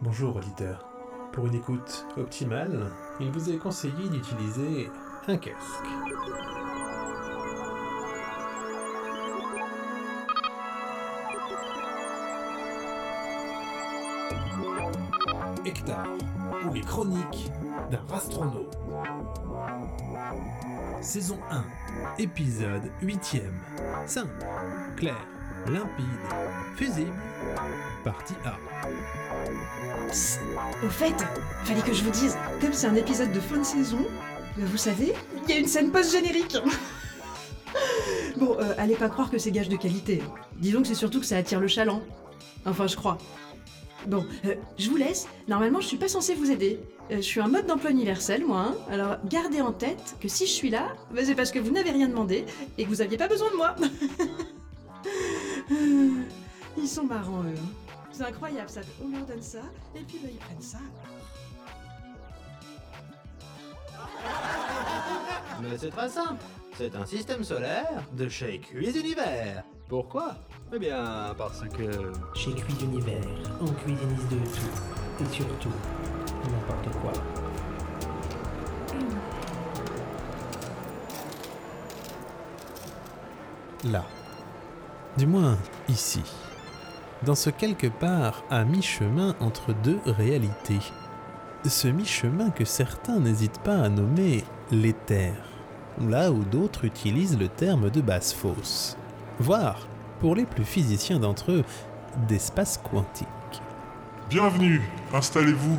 Bonjour auditeur. Pour une écoute optimale, il vous est conseillé d'utiliser un casque. Hectare, ou les chroniques d'un astronaute. Saison 1, épisode 8ème. Simple, clair, limpide, fusible. Partie A. Au fait, fallait que je vous dise, comme c'est un épisode de fin de saison, euh, vous savez, il y a une scène post-générique. bon, euh, allez pas croire que c'est gage de qualité. Disons que c'est surtout que ça attire le chaland. Enfin, je crois. Bon, euh, je vous laisse. Normalement, je suis pas censée vous aider. Je suis un mode d'emploi universel, moi. hein. Alors, gardez en tête que si je suis là, bah, c'est parce que vous n'avez rien demandé et que vous aviez pas besoin de moi. Ils sont marrants, eux. hein. C'est incroyable, ça. On leur donne ça, et puis bah, ils prennent ça. Mais c'est très simple. C'est un système solaire de chez Cuise Univers. Pourquoi? Eh bien, parce que... Chez Cuit d'Univers, on cuisinise de tout. Et surtout, n'importe quoi. Là. Du moins, ici. Dans ce quelque part à mi-chemin entre deux réalités. Ce mi-chemin que certains n'hésitent pas à nommer l'éther. Là où d'autres utilisent le terme de basse fosse. Voire, pour les plus physiciens d'entre eux, d'espace quantique. Bienvenue, installez-vous.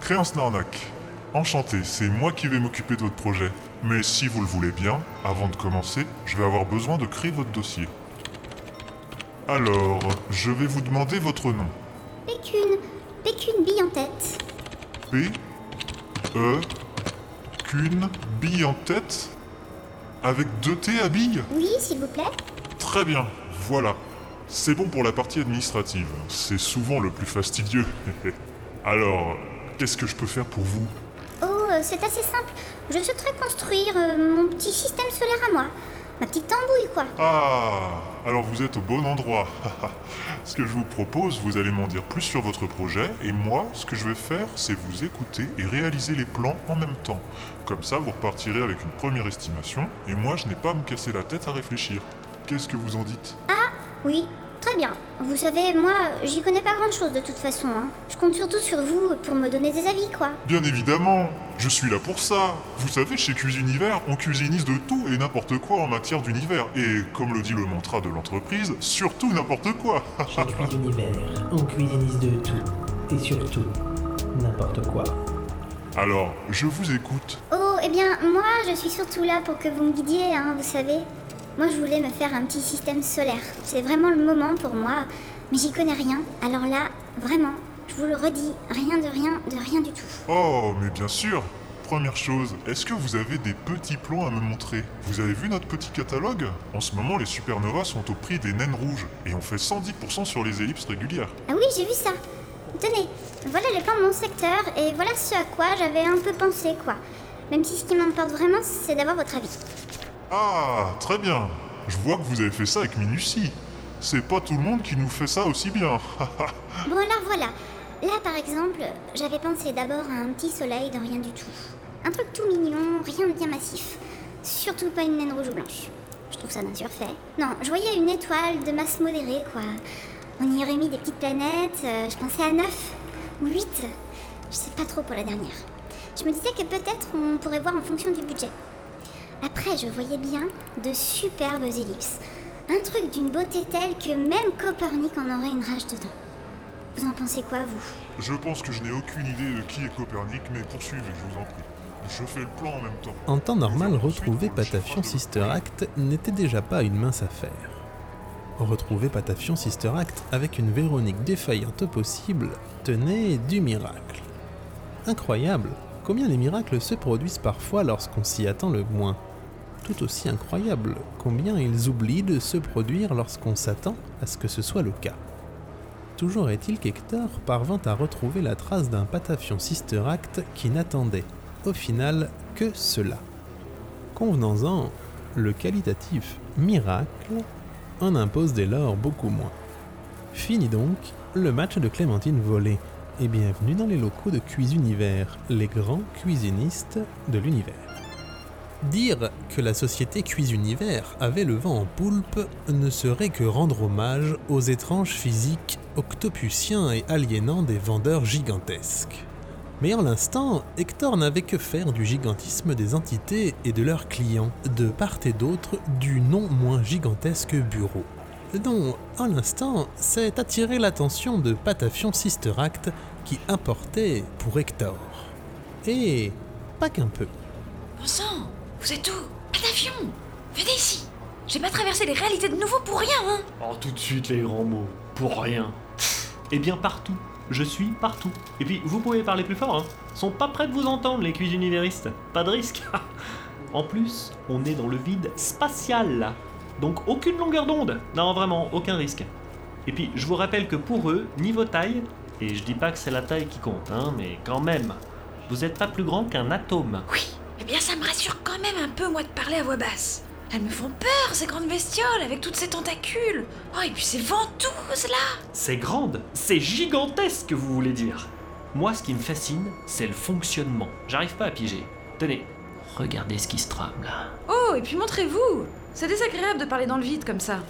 Créance Narnac. Enchanté, c'est moi qui vais m'occuper de votre projet. Mais si vous le voulez bien, avant de commencer, je vais avoir besoin de créer votre dossier. Alors, je vais vous demander votre nom. Pécune, Pécune bille en tête. P. E. Qu'une bille en tête Avec deux T à bille Oui, s'il vous plaît. Très bien, voilà. C'est bon pour la partie administrative. C'est souvent le plus fastidieux. Alors, qu'est-ce que je peux faire pour vous? Oh, euh, c'est assez simple. Je souhaiterais construire euh, mon petit système solaire à moi. Ma petite tambouille, quoi. Ah, alors vous êtes au bon endroit. ce que je vous propose, vous allez m'en dire plus sur votre projet, et moi, ce que je vais faire, c'est vous écouter et réaliser les plans en même temps. Comme ça, vous repartirez avec une première estimation, et moi, je n'ai pas à me casser la tête à réfléchir. Qu'est-ce que vous en dites? Oui, très bien. Vous savez, moi, j'y connais pas grand chose de toute façon. hein. Je compte surtout sur vous pour me donner des avis, quoi. Bien évidemment, je suis là pour ça. Vous savez, chez Cuisinivers, on cuisinise de tout et n'importe quoi en matière d'univers. Et comme le dit le mantra de l'entreprise, surtout n'importe quoi. Chez Cuit d'Univers, on cuisinise de tout. Et surtout, n'importe quoi. Alors, je vous écoute. Oh, eh bien, moi, je suis surtout là pour que vous me guidiez, hein, vous savez. Moi, je voulais me faire un petit système solaire. C'est vraiment le moment pour moi, mais j'y connais rien. Alors là, vraiment, je vous le redis, rien de rien, de rien du tout. Oh, mais bien sûr Première chose, est-ce que vous avez des petits plans à me montrer? Vous avez vu notre petit catalogue? En ce moment, les supernovas sont au prix des naines rouges, et on fait 110% sur les ellipses régulières. Ah oui, j'ai vu ça. Tenez, voilà le plan de mon secteur, et voilà ce à quoi j'avais un peu pensé, quoi. Même si ce qui m'importe vraiment, c'est d'avoir votre avis. Ah, très bien Je vois que vous avez fait ça avec minutie. C'est pas tout le monde qui nous fait ça aussi bien. Bon alors voilà. Là par exemple, j'avais pensé d'abord à un petit soleil dans rien du tout. Un truc tout mignon, rien de bien massif. Surtout pas une naine rouge ou blanche. Je trouve ça d'un surfait. Non, je voyais une étoile de masse modérée, quoi. On y aurait mis des petites planètes, euh, je pensais à 9 ou 8. Je sais pas trop pour la dernière. Je me disais que peut-être on pourrait voir en fonction du budget. Après, je voyais bien de superbes ellipses. Un truc d'une beauté telle que même Copernic en aurait une rage dedans. Vous en pensez quoi, vous? Je pense que je n'ai aucune idée de qui est Copernic, mais poursuivez, je vous en prie. Je fais le plan en même temps. En temps normal, retrouver Patafion Sister Act n'était déjà pas une mince affaire. Retrouver Patafion Sister Act avec une Véronique défaillante au possible tenait du miracle. Incroyable combien les miracles se produisent parfois lorsqu'on s'y attend le moins. Tout aussi incroyable combien ils oublient de se produire lorsqu'on s'attend à ce que ce soit le cas. Toujours est-il qu'Hector parvint à retrouver la trace d'un Patafion Sister Act qui n'attendait, au final, que cela. Convenons-en, le qualitatif miracle en impose dès lors beaucoup moins. Fini donc le match de Clémentine volée, et bienvenue dans les locaux de Cuisunivers, les grands cuisinistes de l'univers. Dire que la société Cuisunivers avait le vent en poulpe ne serait que rendre hommage aux étranges physiques octopusiens et aliénants des vendeurs gigantesques. Mais en l'instant, Hector n'avait que faire du gigantisme des entités et de leurs clients, de part et d'autre du non moins gigantesque bureau. Dont, en l'instant, s'est attiré l'attention de Patafion Sister Act qui importait pour Hector. Et pas qu'un peu. Bon sang, vous êtes où? Patafion Venez ici J'ai pas traversé les réalités de nouveau pour rien, hein Oh, tout de suite les grands mots. Pour rien. Eh bien, partout. Je suis partout. Et puis, vous pouvez parler plus fort, hein. Sont pas prêts de vous entendre, les cuisinivéristes. Pas de risque. en plus, on est dans le vide spatial. Donc, aucune longueur d'onde. Non, vraiment, aucun risque. Et puis, je vous rappelle que pour eux, niveau taille, et je dis pas que c'est la taille qui compte, hein, mais quand même, vous êtes pas plus grand qu'un atome. Oui, eh bien ça me rassure quand même un peu, moi, de parler à voix basse. Elles me font peur, ces grandes bestioles, avec toutes ces tentacules. Oh, et puis ces ventouses, là C'est grande, c'est gigantesque, vous voulez dire. Moi, ce qui me fascine, c'est le fonctionnement. J'arrive pas à piger. Tenez, regardez ce qui se trame là. Oh, et puis montrez-vous C'est désagréable de parler dans le vide comme ça.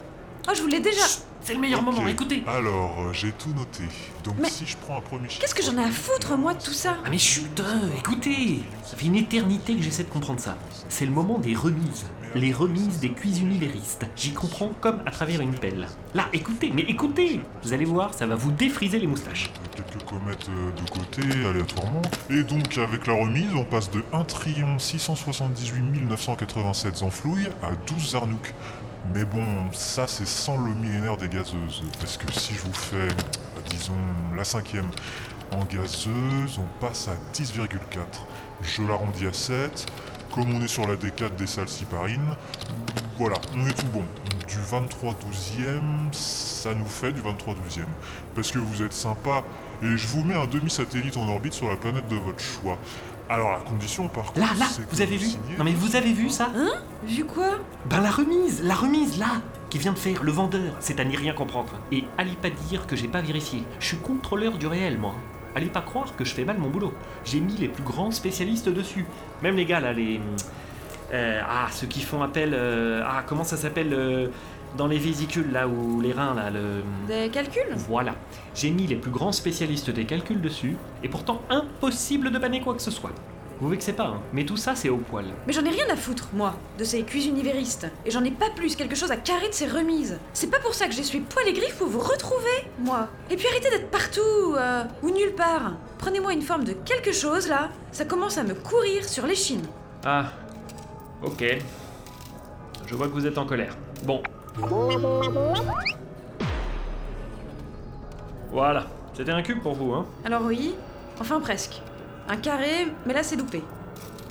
Oh, je vous l'ai déjà... C'est le meilleur moment, écoutez. Alors, euh, j'ai tout noté. Donc Mais si je prends un premier chiffre... Qu'est-ce que j'en ai à foutre, moi, de tout ça? Ah mais chut, euh, écoutez Ça fait une éternité que j'essaie de comprendre ça. C'est le moment des remises. Les remises des cuisinivéristes. J'y comprends comme à travers une pelle. Là, écoutez, mais écoutez Vous allez voir, ça va vous défriser les moustaches. Quelques comètes euh, de côté, aléatoirement. Et donc, avec la remise, on passe de 1 678 987 enflouilles à 12 Zarnouk. Mais bon, ça c'est sans le millénaire des gazeuses. Parce que si je vous fais, euh, disons, la cinquième en gazeuse, on passe à 10,4. Je l'arrondis à 7. Comme on est sur la D4 des salles cyparines, voilà, on est tout bon. Du 23 12e, ça nous fait du 23 12e. Parce que vous êtes sympa, et je vous mets un demi-satellite en orbite sur la planète de votre choix. Alors la condition par contre, Là, là, que vous avez vu signez- Non mais vous avez vu ça Vu quoi Ben la remise, la remise là qui vient de faire le vendeur, c'est à n'y rien comprendre. Et allez pas dire que j'ai pas vérifié. Je suis contrôleur du réel, moi. Allez pas croire que je fais mal mon boulot. J'ai mis les plus grands spécialistes dessus. Même les gars là, les. euh, ah, ceux qui font appel. euh, ah, comment ça s'appelle euh, Dans les vésicules là, ou les reins là, le. Des calculs Voilà. J'ai mis les plus grands spécialistes des calculs dessus, et pourtant impossible de banner quoi que ce soit. Vous vexez pas, hein, mais tout ça c'est au poil. Mais j'en ai rien à foutre, moi, de ces cuisinivéristes. Et j'en ai pas plus quelque chose à carrer de ces remises. C'est pas pour ça que j'essuie poil et griffes pour vous retrouver, moi. Et puis arrêtez d'être partout, euh, ou nulle part. Prenez-moi une forme de quelque chose, là. Ça commence à me courir sur l'échine. Ah, ok. Je vois que vous êtes en colère. Bon. Voilà, c'était un cube pour vous, hein Alors oui, enfin presque. Un carré, mais là c'est loupé.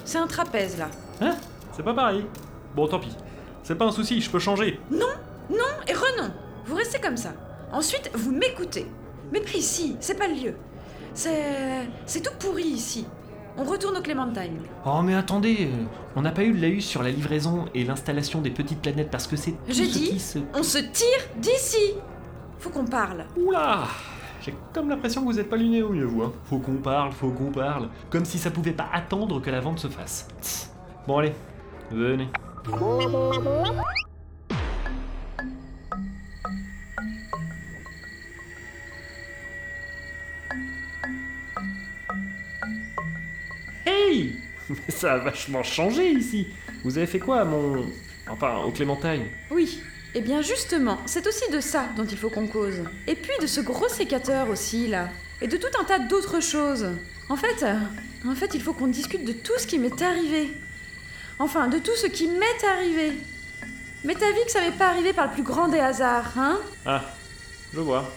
C'est un trapèze, là. Hein? C'est pas pareil. Bon, tant pis. C'est pas un souci, je peux changer. Non, non et renon. Vous restez comme ça. Ensuite, vous m'écoutez. Mais pas ici, c'est pas le lieu. C'est. C'est tout pourri ici. On retourne au Clémentine. Oh, mais attendez, euh, on n'a pas eu de laïus sur la livraison et l'installation des petites planètes parce que c'est J'ai ce dit, qui se... on se tire d'ici. Faut qu'on parle. Oula J'ai comme l'impression que vous êtes pas luné au mieux, vous. Hein. Faut qu'on parle, faut qu'on parle. Comme si ça pouvait pas attendre que la vente se fasse. Tss. Bon, allez, venez. Hey Mais ça a vachement changé ici Vous avez fait quoi à mon... Enfin, au Clémentine? Oui. Eh bien justement, c'est aussi de ça dont il faut qu'on cause. Et puis de ce gros sécateur aussi, là. Et de tout un tas d'autres choses. En fait, en fait, il faut qu'on discute de tout ce qui m'est arrivé. Enfin, de tout ce qui m'est arrivé. Mais t'as vu que ça m'est pas arrivé par le plus grand des hasards, hein? Ah, je vois.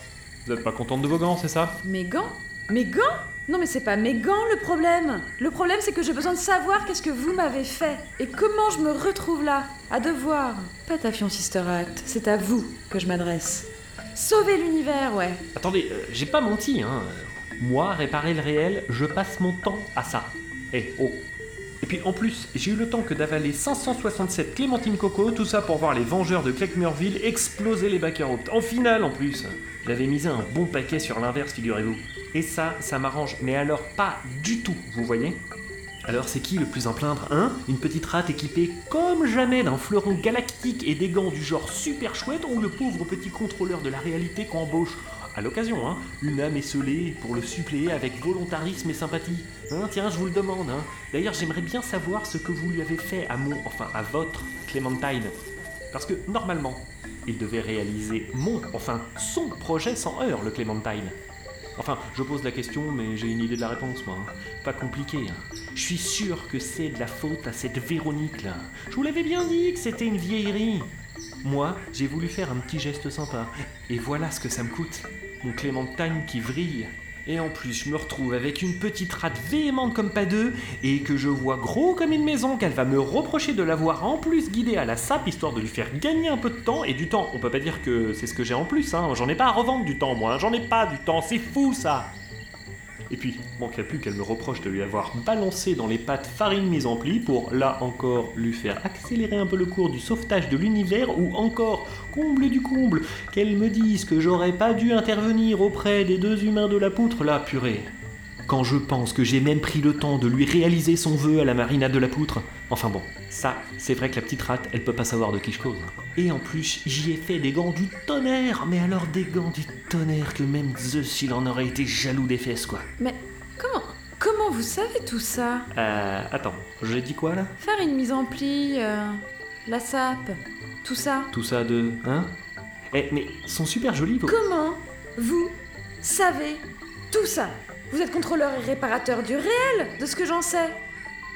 Vous êtes pas contente de vos gants, c'est ça? Mes gants? Mes gants? Non mais c'est pas mes gants le problème Le problème c'est que j'ai besoin de savoir qu'est-ce que vous m'avez fait et comment je me retrouve là, à devoir. Patafion Sister Act, c'est à vous que je m'adresse. Sauver l'univers, ouais. Attendez, euh, j'ai pas menti, hein. Moi, réparer le réel, je passe mon temps à ça. Eh, oh. Et puis en plus, j'ai eu le temps que d'avaler 567 Clémentine Coco, tout ça pour voir les Vengeurs de Cleckmerville exploser les Baccarat. En finale en plus J'avais misé un bon paquet sur l'inverse, figurez-vous. Et ça, ça m'arrange, mais alors pas du tout, vous voyez? Alors c'est qui le plus en plaindre, hein? Une petite rate équipée comme jamais d'un fleuron galactique et des gants du genre super chouette ou le pauvre petit contrôleur de la réalité qu'embauche à l'occasion, hein, une âme esselée pour le suppléer avec volontarisme et sympathie. Hein, tiens, je vous le demande. Hein. D'ailleurs, j'aimerais bien savoir ce que vous lui avez fait à mon, enfin à votre Clémentine. Parce que normalement, il devait réaliser mon, enfin son projet sans heure, le Clémentine. Enfin, je pose la question, mais j'ai une idée de la réponse, moi. hein. Pas compliqué. hein. Je suis sûr que c'est de la faute à cette Véronique là. Je vous l'avais bien dit que c'était une vieillerie. Moi, j'ai voulu faire un petit geste sympa. Et voilà ce que ça me coûte. Mon Clémentine qui vrille. Et en plus, je me retrouve avec une petite rate véhémente comme pas deux, et que je vois gros comme une maison, qu'elle va me reprocher de l'avoir en plus guidée à la sape, histoire de lui faire gagner un peu de temps, et du temps. On peut pas dire que c'est ce que j'ai en plus, hein. J'en ai pas à revendre du temps, moi. hein. J'en ai pas du temps. C'est fou, ça. Et puis, manquerait plus qu'elle me reproche de lui avoir balancé dans les pattes farine mise en pli pour, là encore, lui faire accélérer un peu le cours du sauvetage de l'univers, ou encore, comble du comble, qu'elle me dise que j'aurais pas dû intervenir auprès des deux humains de la poutre, là, purée. Quand je pense que j'ai même pris le temps de lui réaliser son vœu à la marina de la poutre. Enfin bon, ça, c'est vrai que la petite rate, elle peut pas savoir de qui je cause. Et en plus, j'y ai fait des gants du tonnerre, mais alors des gants du tonnerre que même Zeus, il en aurait été jaloux des fesses, quoi. Mais comment Comment vous savez tout ça? Euh, attends, j'ai dit quoi là? Faire une mise en pli, euh, la sape, tout ça. Tout ça de. Hein? Eh, mais ils sont super jolis, vos. Comment vous savez tout ça? Vous êtes contrôleur et réparateur du réel, de ce que j'en sais.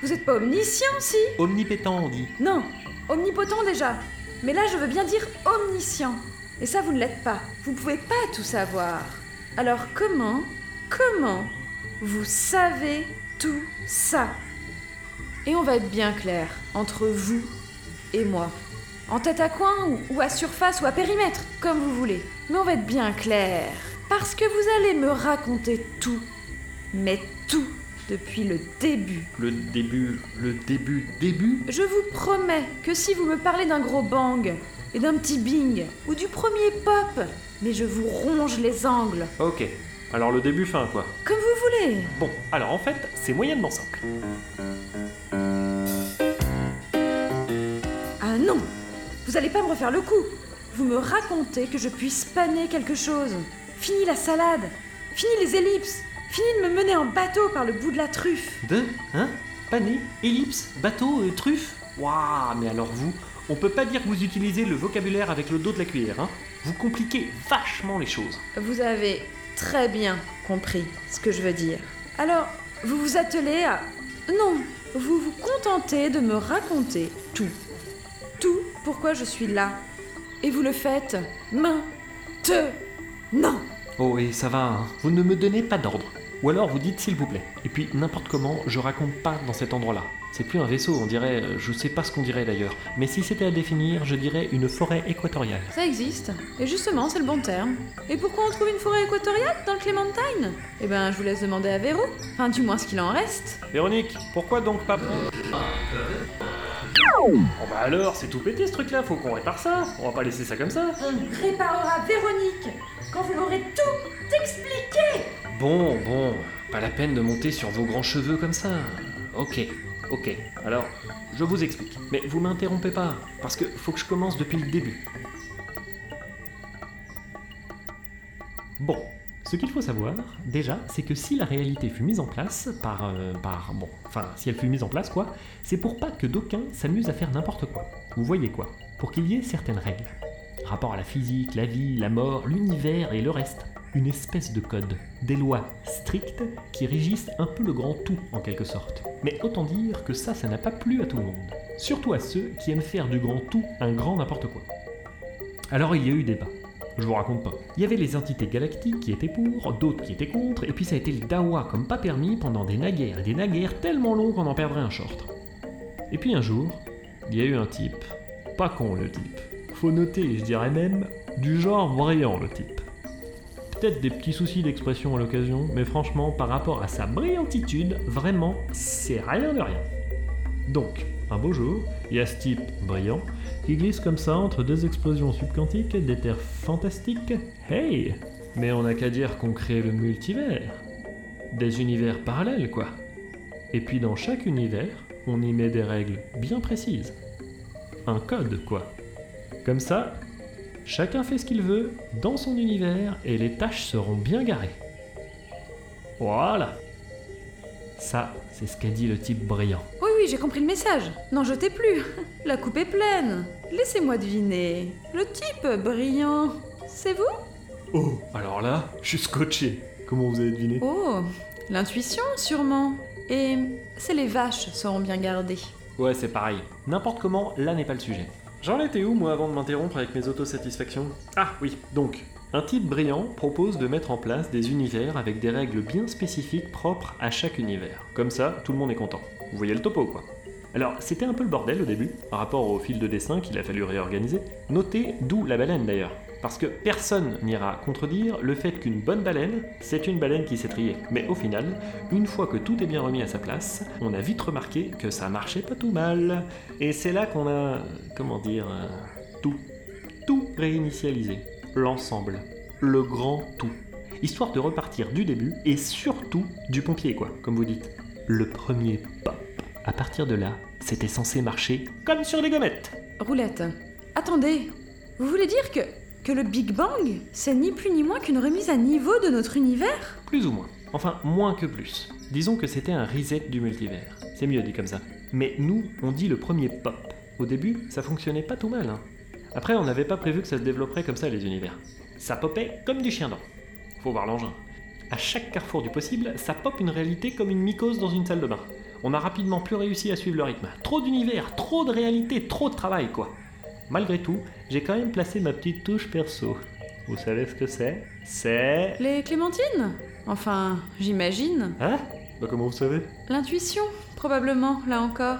Vous êtes pas omniscient, si Omnipétant, on dit. Non, omnipotent déjà. Mais là, je veux bien dire omniscient. Et ça, vous ne l'êtes pas. Vous pouvez pas tout savoir. Alors comment, comment vous savez tout ça? Et on va être bien clair entre vous et moi. En tête à coin ou, ou à surface ou à périmètre, comme vous voulez. Mais on va être bien clair. Parce que vous allez me raconter tout. Mais tout depuis le début. Le début. Le début. Début Je vous promets que si vous me parlez d'un gros bang et d'un petit bing ou du premier pop, mais je vous ronge les angles, Ok. Alors le début fin, quoi. comme vous voulez. Bon, alors en fait, c'est moyennement simple. Ah non Vous allez pas me refaire le coup Vous me racontez que je puisse paner quelque chose. Fini la salade Fini les ellipses Fini de me mener en bateau par le bout de la truffe De Hein? Pané Ellipse Bateau euh, Truffe? Waouh, mais alors vous, on peut pas dire que vous utilisez le vocabulaire avec le dos de la cuillère, hein? Vous compliquez vachement les choses. Vous avez très bien compris ce que je veux dire. Alors, vous vous attelez à... Non, vous vous contentez de me raconter tout. Tout pourquoi je suis là. Et vous le faites maintenant. Oh, et ça va, hein Vous ne me donnez pas d'ordre. Ou alors vous dites s'il vous plaît. Et puis n'importe comment, je raconte pas dans cet endroit-là. C'est plus un vaisseau, on dirait, euh, je sais pas ce qu'on dirait d'ailleurs. Mais si c'était à définir, je dirais une forêt équatoriale. Ça existe. Et justement, c'est le bon terme. Et pourquoi on trouve une forêt équatoriale dans le Clémentine? Eh ben, je vous laisse demander à Véro. Enfin, du moins ce qu'il en reste. Véronique, pourquoi donc pas Bon bah alors, c'est tout pété ce truc-là, faut qu'on répare ça. On va pas laisser ça comme ça. On réparera Véronique quand vous m'aurez tout expliqué Bon, bon, pas la peine de monter sur vos grands cheveux comme ça. Ok, ok. Alors, je vous explique. Mais vous m'interrompez pas, parce que faut que je commence depuis le début. Bon, ce qu'il faut savoir, déjà, c'est que si la réalité fut mise en place par, euh, par, bon, enfin, si elle fut mise en place, quoi, c'est pour pas que d'aucuns s'amusent à faire n'importe quoi. Vous voyez quoi? Pour qu'il y ait certaines règles. Rapport à la physique, la vie, la mort, l'univers et le reste. Une espèce de code, des lois strictes qui régissent un peu le grand tout en quelque sorte. Mais autant dire que ça, ça n'a pas plu à tout le monde. Surtout à ceux qui aiment faire du grand tout un grand n'importe quoi. Alors il y a eu débat. Je vous raconte pas. Il y avait les entités galactiques qui étaient pour, d'autres qui étaient contre, et puis ça a été le dawa comme pas permis pendant des naguères et des naguères tellement longs qu'on en perdrait un short. Et puis un jour, il y a eu un type. Pas con le type. Faut noter, je dirais même, du genre brillant le type. Peut-être des petits soucis d'expression à l'occasion, mais franchement, par rapport à sa brillantitude, vraiment, c'est rien de rien. Donc, un beau jour, il y a ce type brillant qui glisse comme ça entre deux explosions subquantiques des terres fantastiques. Hey Mais on n'a qu'à dire qu'on crée le multivers. Des univers parallèles, quoi. Et puis dans chaque univers, on y met des règles bien précises. Un code, quoi. Comme ça, chacun fait ce qu'il veut dans son univers et les tâches seront bien garées. Voilà. Ça, c'est ce qu'a dit le type brillant. Oui, oui, j'ai compris le message. N'en jetez plus. La coupe est pleine. Laissez-moi deviner. Le type brillant, c'est vous? Oh, alors là, je suis scotché. Comment vous avez deviné? Oh, l'intuition, sûrement. Et c'est les vaches seront bien gardées. Ouais, c'est pareil. N'importe comment, là n'est pas le sujet. J'en étais où, moi, avant de m'interrompre avec mes autosatisfactions? Ah, oui, donc. Un type brillant propose de mettre en place des univers avec des règles bien spécifiques propres à chaque univers. Comme ça, tout le monde est content. Vous voyez le topo, quoi. Alors, c'était un peu le bordel au début, par rapport au fil de dessin qu'il a fallu réorganiser. Notez d'où la baleine d'ailleurs. Parce que personne n'ira contredire le fait qu'une bonne baleine, c'est une baleine qui s'est triée. Mais au final, une fois que tout est bien remis à sa place, on a vite remarqué que ça marchait pas tout mal. Et c'est là qu'on a, comment dire, euh, tout, tout réinitialisé. L'ensemble. Le grand tout. Histoire de repartir du début et surtout du pompier, quoi, comme vous dites. Le premier pop. À partir de là, c'était censé marcher comme sur les gommettes. Roulette, attendez. Vous voulez dire que, que le Big Bang, c'est ni plus ni moins qu'une remise à niveau de notre univers? Plus ou moins. Enfin, moins que plus. Disons que c'était un reset du multivers. C'est mieux dit comme ça. Mais nous, on dit le premier pop. Au début, ça fonctionnait pas tout mal. Hein. Après, on n'avait pas prévu que ça se développerait comme ça, les univers. Ça popait comme du chien dent. Faut voir l'engin. À chaque carrefour du possible, ça pop une réalité comme une mycose dans une salle de bain. On a rapidement plus réussi à suivre le rythme. Trop d'univers, trop de réalité, trop de travail, quoi. Malgré tout, j'ai quand même placé ma petite touche perso. Vous savez ce que c'est? C'est... Les clémentines? Enfin, j'imagine. Hein? Bah comment vous savez? L'intuition, probablement, là encore.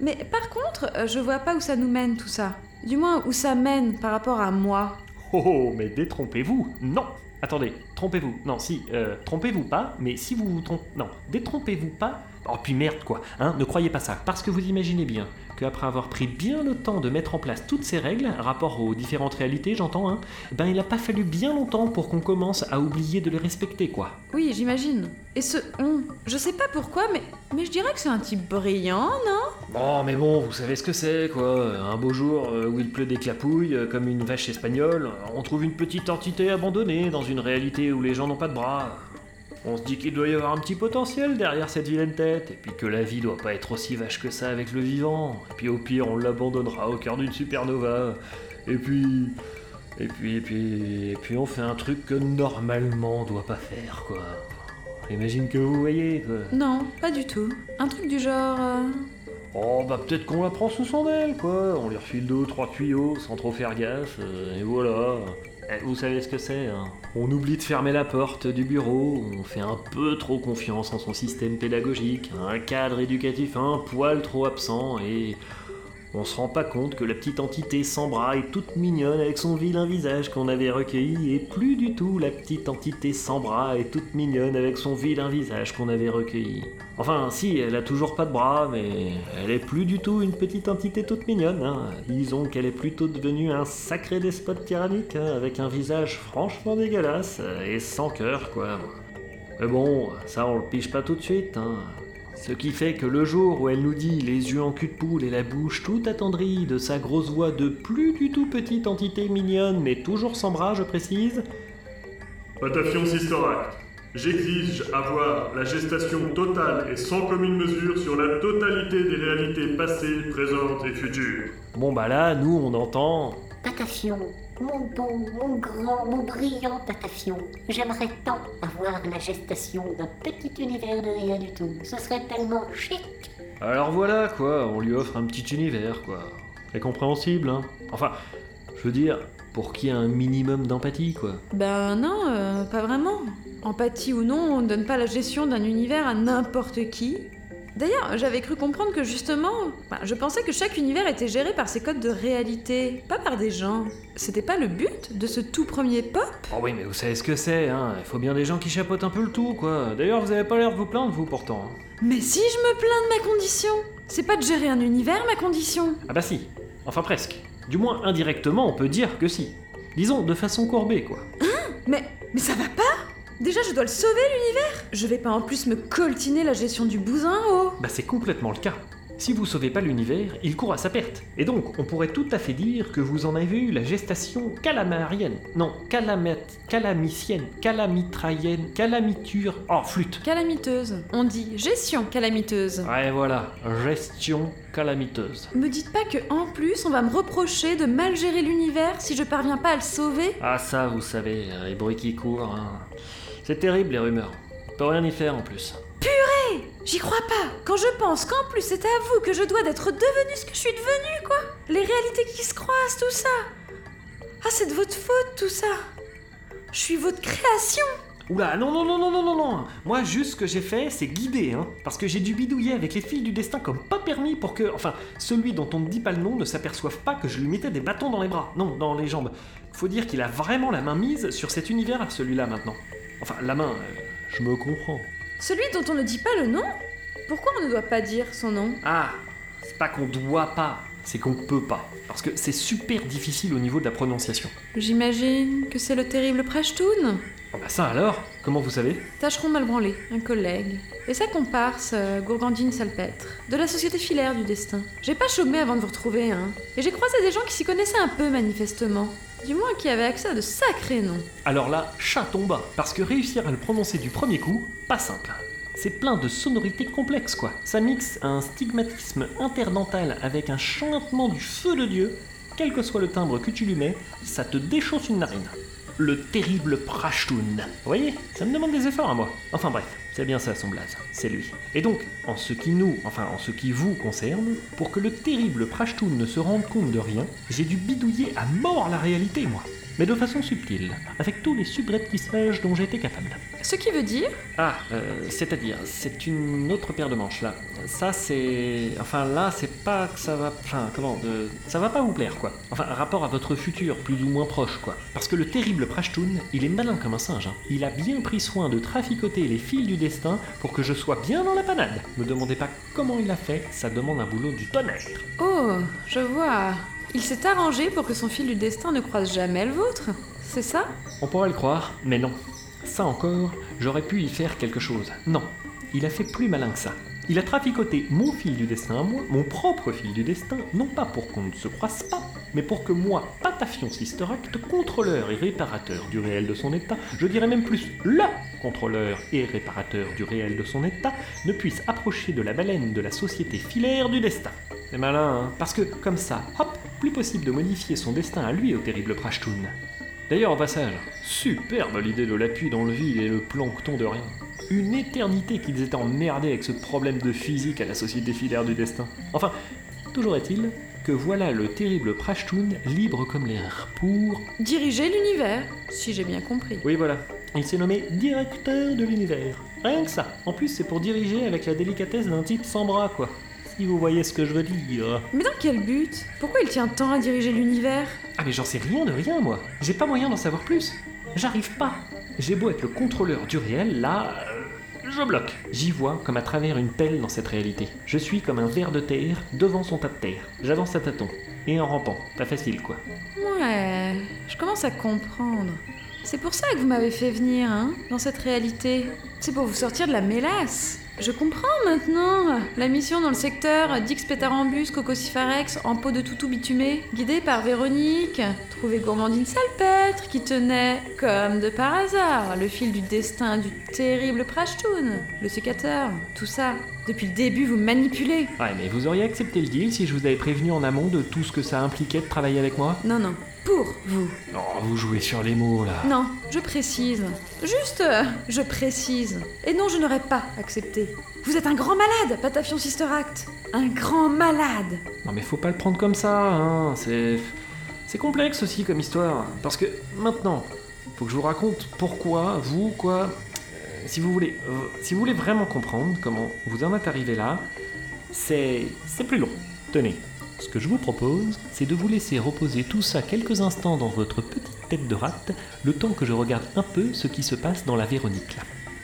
Mais par contre, euh, je vois pas où ça nous mène tout ça. Du moins, où ça mène par rapport à moi. Oh, oh mais détrompez-vous Non Attendez, trompez-vous. Non, si, euh, trompez-vous pas, mais si vous vous trompez... Non, détrompez-vous pas. Oh, puis merde, quoi. Hein, ne croyez pas ça. Parce que vous imaginez bien qu'après avoir pris bien le temps de mettre en place toutes ces règles, rapport aux différentes réalités, j'entends, hein, ben il a pas fallu bien longtemps pour qu'on commence à oublier de les respecter, quoi. Oui, j'imagine. Et ce on, je sais pas pourquoi, mais, mais je dirais que c'est un type brillant, non? Bon, mais bon, vous savez ce que c'est, quoi. Un beau jour euh, où il pleut des clapouilles, euh, comme une vache espagnole, on trouve une petite entité abandonnée dans une réalité où les gens n'ont pas de bras. On se dit qu'il doit y avoir un petit potentiel derrière cette vilaine tête, et puis que la vie doit pas être aussi vache que ça avec le vivant, et puis au pire on l'abandonnera au cœur d'une supernova, et puis. Et puis, et puis. Et puis on fait un truc que normalement on doit pas faire, quoi. J'imagine que vous voyez. Non, pas du tout. Un truc du genre. euh, Oh, bah peut-être qu'on la prend sous son aile, quoi. On lui refile deux, trois tuyaux sans trop faire gaffe, euh, et voilà. Eh, Vous savez ce que c'est, hein On oublie de fermer la porte du bureau, on fait un peu trop confiance en son système pédagogique, un cadre éducatif un poil trop absent, et on se rend pas compte que la petite entité sans bras est toute mignonne avec son vilain visage qu'on avait recueilli, et plus du tout la petite entité sans bras est toute mignonne avec son vilain visage qu'on avait recueilli. Enfin, si, elle a toujours pas de bras, mais elle est plus du tout une petite entité toute mignonne. Hein. Disons qu'elle est plutôt devenue un sacré despote tyrannique, hein, avec un visage franchement dégueulasse et sans cœur, quoi. Mais bon, ça on le piche pas tout de suite. Hein. Ce qui fait que le jour où elle nous dit les yeux en cul de poule et la bouche tout attendrie de sa grosse voix de plus du tout petite entité mignonne, mais toujours sans bras, je précise, Patafion Sistoract, j'exige avoir la gestation totale et sans commune mesure sur la totalité des réalités passées, présentes et futures. bon bah là, nous on entend. Patafion, mon beau, mon grand, mon brillant Patafion, j'aimerais tant avoir la gestation d'un petit univers de rien du tout. Ce serait tellement chic. Alors voilà quoi, on lui offre un petit univers quoi. C'est compréhensible, hein. Enfin, je veux dire, pour qu'il y ait un minimum d'empathie quoi. Ben non, euh, pas vraiment. Empathie ou non, on ne donne pas la gestion d'un univers à n'importe qui. D'ailleurs, j'avais cru comprendre que justement, ben, je pensais que chaque univers était géré par ses codes de réalité, pas par des gens. C'était pas le but de ce tout premier pop? Oh oui, mais vous savez ce que c'est, hein. Il faut bien des gens qui chapeautent un peu le tout quoi. D'ailleurs, vous avez pas l'air de vous plaindre vous pourtant. hein. Mais si je me plains de ma condition C'est pas de gérer un univers, ma condition Ah bah si, enfin presque. Du moins indirectement, on peut dire que si. Disons de façon courbée, quoi. Mais, mais ça va pas? Déjà, je dois le sauver, l'univers Je vais pas en plus me coltiner la gestion du bousin, oh Bah c'est complètement le cas. Si vous sauvez pas l'univers, il court à sa perte. Et donc, on pourrait tout à fait dire que vous en avez eu la gestation calamarienne. Non, calamet, calamicienne, calamitraïenne, calamiture. Oh, flûte Calamiteuse. On dit gestion calamiteuse. Ouais, voilà, gestion calamiteuse. Me dites pas que en plus on va me reprocher de mal gérer l'univers si je parviens pas à le sauver Ah ça, vous savez, les bruits qui courent. hein. C'est terrible les rumeurs. On peut rien y faire en plus. J'y crois pas Quand je pense qu'en plus c'est à vous que je dois d'être devenue ce que je suis devenue, quoi Les réalités qui se croisent, tout ça Ah, c'est de votre faute, tout ça Je suis votre création Oula, non, non, non, non, non, non, non Moi, juste ce que j'ai fait, c'est guider, hein. Parce que j'ai dû bidouiller avec les fils du destin comme pas permis pour que, enfin, celui dont on ne dit pas le nom ne s'aperçoive pas que je lui mettais des bâtons dans les bras. Non, dans les jambes. Faut dire qu'il a vraiment la main mise sur cet univers, celui-là, maintenant. Enfin, la main, euh, je me comprends. Celui dont on ne dit pas le nom Pourquoi on ne doit pas dire son nom Ah, c'est pas qu'on doit pas, c'est qu'on peut pas. Parce que c'est super difficile au niveau de la prononciation. J'imagine que c'est le terrible Prashtoon Ah bah ça alors Comment vous savez? Tâcheron Malbranlé, un collègue. Et sa comparse, euh, Gourgandine Salpêtre, de la Société filaire du destin. J'ai pas chômé avant de vous retrouver, hein. Et j'ai croisé des gens qui s'y connaissaient un peu, manifestement. Du moins qui avaient accès à de sacrés noms. Alors là, chat tomba, parce que réussir à le prononcer du premier coup, pas simple. C'est plein de sonorités complexes quoi. Ça mixe un stigmatisme interdental avec un chantement du feu de Dieu. Quel que soit le timbre que tu lui mets, ça te déchausse une narine. Le terrible Prashtoon. Vous voyez, ça me demande des efforts à moi. Enfin bref, c'est bien ça son blaze, c'est lui. Et donc, en ce qui nous, enfin en ce qui vous concerne, pour que le terrible Prashtoon ne se rende compte de rien, j'ai dû bidouiller à mort la réalité moi. Mais de façon subtile, avec tous les subreptiçages dont j'étais capable. Ce qui veut dire Ah, euh, c'est-à-dire, c'est une autre paire de manches là. Ça c'est. Enfin là, c'est pas que ça va. Enfin, comment. Ça va pas vous plaire quoi. Enfin, rapport à votre futur, plus ou moins proche quoi. Parce que le terrible Prashtoon, il est malin comme un singe. hein. Il a bien pris soin de traficoter les fils du destin pour que je sois bien dans la panade. Me demandez pas comment il a fait, ça demande un boulot du tonnerre. Oh, je vois. Il s'est arrangé pour que son fil du destin ne croise jamais le vôtre. C'est ça? On pourrait le croire, mais non. Ça encore, j'aurais pu y faire quelque chose. Non, il a fait plus malin que ça. Il a traficoté mon fil du destin à moi, mon propre fil du destin, non pas pour qu'on ne se croise pas, mais pour que moi, Patafion Sister Act, contrôleur et réparateur du réel de son état, je dirais même plus LE contrôleur et réparateur du réel de son état, ne puisse approcher de la baleine de la société filaire du destin. C'est malin, hein Parce que, comme ça, hop, plus possible de modifier son destin à lui au terrible Prashtoon. D'ailleurs, au passage, superbe l'idée de l'appui dans le vide et le plancton de rien. Une éternité qu'ils étaient emmerdés avec ce problème de physique à la société filaire du destin. Enfin, toujours est-il que voilà le terrible Prashtoon libre comme l'air pour... Diriger l'univers, si j'ai bien compris. Oui voilà, il s'est nommé directeur de l'univers. Rien que ça. En plus, c'est pour diriger avec la délicatesse d'un type sans bras, quoi. Si vous voyez ce que je veux dire. Mais dans quel but? Pourquoi il tient tant à diriger l'univers? Ah mais j'en sais rien de rien moi. J'ai pas moyen d'en savoir plus. J'arrive pas. J'ai beau être le contrôleur du réel, là, je bloque. J'y vois comme à travers une pelle dans cette réalité. Je suis comme un ver de terre devant son tas de terre. J'avance à tâtons. Et en rampant. Pas facile quoi. Ouais, je commence à comprendre. C'est pour ça que vous m'avez fait venir, hein, dans cette réalité. C'est pour vous sortir de la mélasse. Je comprends maintenant. La mission dans le secteur Dix Pétarambus Cococifarex en peau de toutou bitumé, guidée par Véronique, trouver Gourmandine Salpêtre qui tenait, comme de par hasard, le fil du destin du terrible Prashtoon, le sécateur, tout ça. Depuis le début, vous me manipulez. Ouais mais vous auriez accepté le deal si je vous avais prévenu en amont de tout ce que ça impliquait de travailler avec moi? Non, non, pour vous. Oh, vous jouez sur les mots là. Non, je précise. Juste, euh, je précise. Et non, je n'aurais pas accepté. Vous êtes un grand malade, Patafion Sister Act. Un grand malade. Non mais faut pas le prendre comme ça, hein. C'est. C'est complexe aussi comme histoire. Parce que maintenant, faut que je vous raconte pourquoi, vous, quoi. euh, si vous voulez. euh, si vous voulez vraiment comprendre comment vous en êtes arrivé là, c'est. c'est plus long. Tenez. Ce que je vous propose, c'est de vous laisser reposer tout ça quelques instants dans votre petite tête de rate, le temps que je regarde un peu ce qui se passe dans la Véronique là.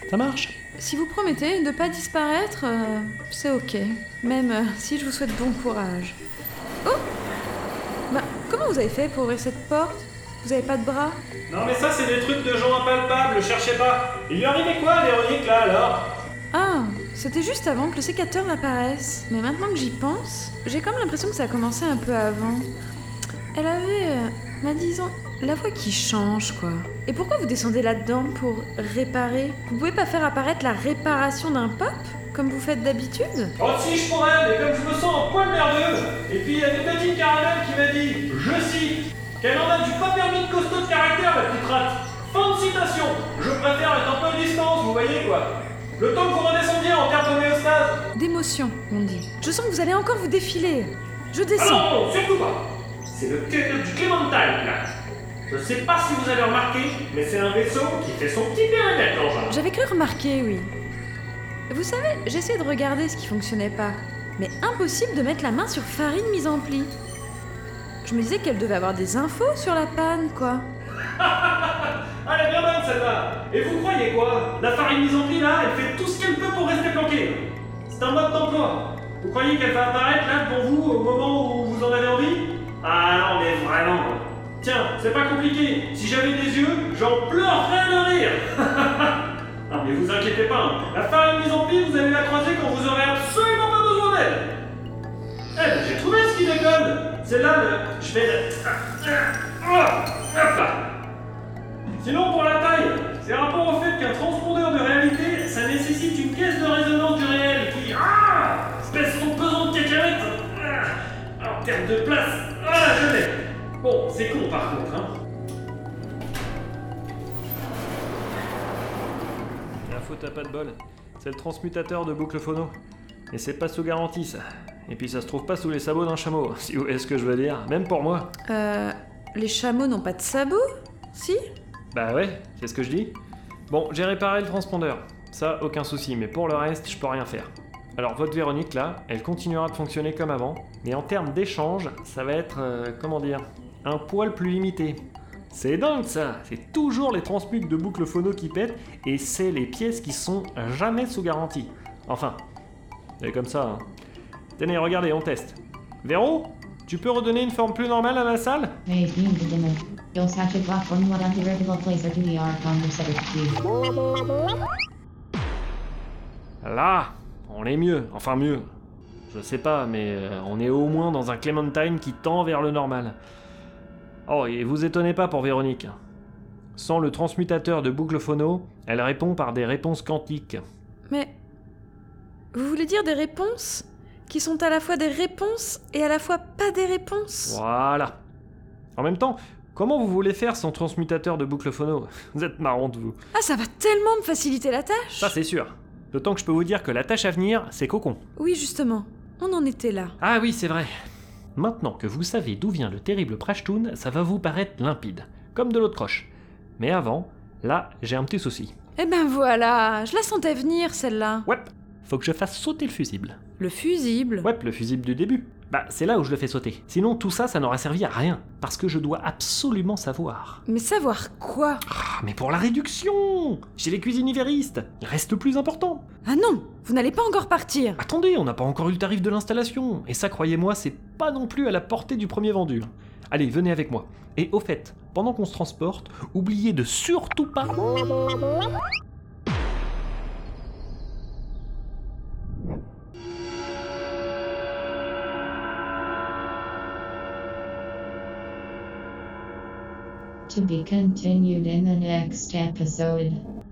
Ça marche? Si vous promettez de pas disparaître, euh, c'est ok. Même euh, si je vous souhaite bon courage. Oh Bah, comment vous avez fait pour ouvrir cette porte? Vous avez pas de bras? Non mais ça c'est des trucs de gens impalpables, cherchez pas. Il lui arrivait quoi Véronique là alors? C'était juste avant que le sécateur apparaisse. Mais maintenant que j'y pense, j'ai comme l'impression que ça a commencé un peu avant. Elle avait, euh, bah disons, la voix qui change, quoi. Et pourquoi vous descendez là-dedans pour réparer? Vous pouvez pas faire apparaître la réparation d'un pop comme vous faites d'habitude? Oh si je pourrais, mais comme je me sens un poil merdeux Et puis il y a des petites caramels qui m'a dit, je cite, qu'elle en a du pas permis de costaud de caractère la petite rate. Fin de citation Je préfère être un peu à distance, vous voyez quoi Le temps que vous redescendiez en termes d'homéostase D'émotion, on dit. Je sens que vous allez encore vous défiler. Je Ah descends. non, non, surtout pas C'est le quai du Clémentine là Je sais pas si vous avez remarqué, mais c'est un vaisseau qui fait son petit périmètre l'engin. J'avais cru remarquer, oui. Vous savez, j'essayais de regarder ce qui fonctionnait pas. Mais impossible de mettre la main sur farine mise en pli. Je me disais qu'elle devait avoir des infos sur la panne, quoi. Ah, elle est bien bonne celle-là. Et vous croyez quoi? La farine mise en pli là, elle fait tout ce qu'elle peut pour rester planquée. C'est un mode d'emploi. Vous croyez qu'elle va apparaître là devant vous au moment où vous en avez envie? Ah non mais vraiment. Tiens, c'est pas compliqué. Si j'avais des yeux, j'en pleurerais de rire. Non mais vous inquiétez pas, hein. la farine mise en pli, vous allez la croiser quand vous aurez absolument pas besoin d'elle. Eh ben j'ai trouvé ce qui déconne. C'est là le... Je vais le... Oh, hop là Sinon, pour la taille, c'est rapport au fait qu'un transpondeur de réalité, ça nécessite une caisse de résonance du réel qui. Ah Espèce son pesant de cacahuète ah, En termes de place, ah, je l'ai Bon, c'est con par contre, hein. L'info, t'as pas de bol. C'est le transmutateur de boucle phono. Et c'est pas sous garantie, ça. Et puis ça se trouve pas sous les sabots d'un chameau, si vous voyez ce que je veux dire. Même pour moi. Euh. Les chameaux n'ont pas de sabots? Si? Bah ouais, c'est ce que je dis. Bon, j'ai réparé le transpondeur. Ça, aucun souci, mais pour le reste, je peux rien faire. Alors, votre Véronique, là, elle continuera de fonctionner comme avant, mais en termes d'échange, ça va être, euh, comment dire, un poil plus limité. C'est dingue ça C'est toujours les transmutes de boucle phono qui pètent, et c'est les pièces qui sont jamais sous garantie. Enfin, c'est comme ça, hein. Tenez, regardez, on teste. Véro Tu peux redonner une forme plus normale à la salle? Là, on est mieux. Enfin mieux. Je sais pas, mais euh, on est au moins dans un Clementine qui tend vers le normal. Oh, et vous étonnez pas pour Véronique. Sans le transmutateur de boucle phono, elle répond par des réponses quantiques. Mais. Vous voulez dire des réponses qui sont à la fois des réponses et à la fois pas des réponses Voilà. En même temps, comment vous voulez faire sans transmutateur de boucle phono Vous êtes marrante, vous. Ah, ça va tellement me faciliter la tâche Ça, c'est sûr. D'autant que je peux vous dire que la tâche à venir, c'est cocon. Oui, justement. On en était là. Ah oui, c'est vrai. Maintenant que vous savez d'où vient le terrible Prashtoon, ça va vous paraître limpide, comme de l'eau de croche. Mais avant, là, j'ai un petit souci. Eh ben voilà, je la sentais venir celle-là. Ouais, faut que je fasse sauter le fusible. Le fusible Ouais, le fusible du début. Bah, c'est là où je le fais sauter. Sinon, tout ça, ça n'aurait servi à rien. Parce que je dois absolument savoir. Mais savoir quoi? Ah, mais pour la réduction Chez les cuisinivéristes, il reste plus important. Ah non, vous n'allez pas encore partir. Attendez, on n'a pas encore eu le tarif de l'installation. Et ça, croyez-moi, c'est pas non plus à la portée du premier vendu. Allez, venez avec moi. Et au fait, pendant qu'on se transporte, oubliez de surtout pas... To be continued in the next episode.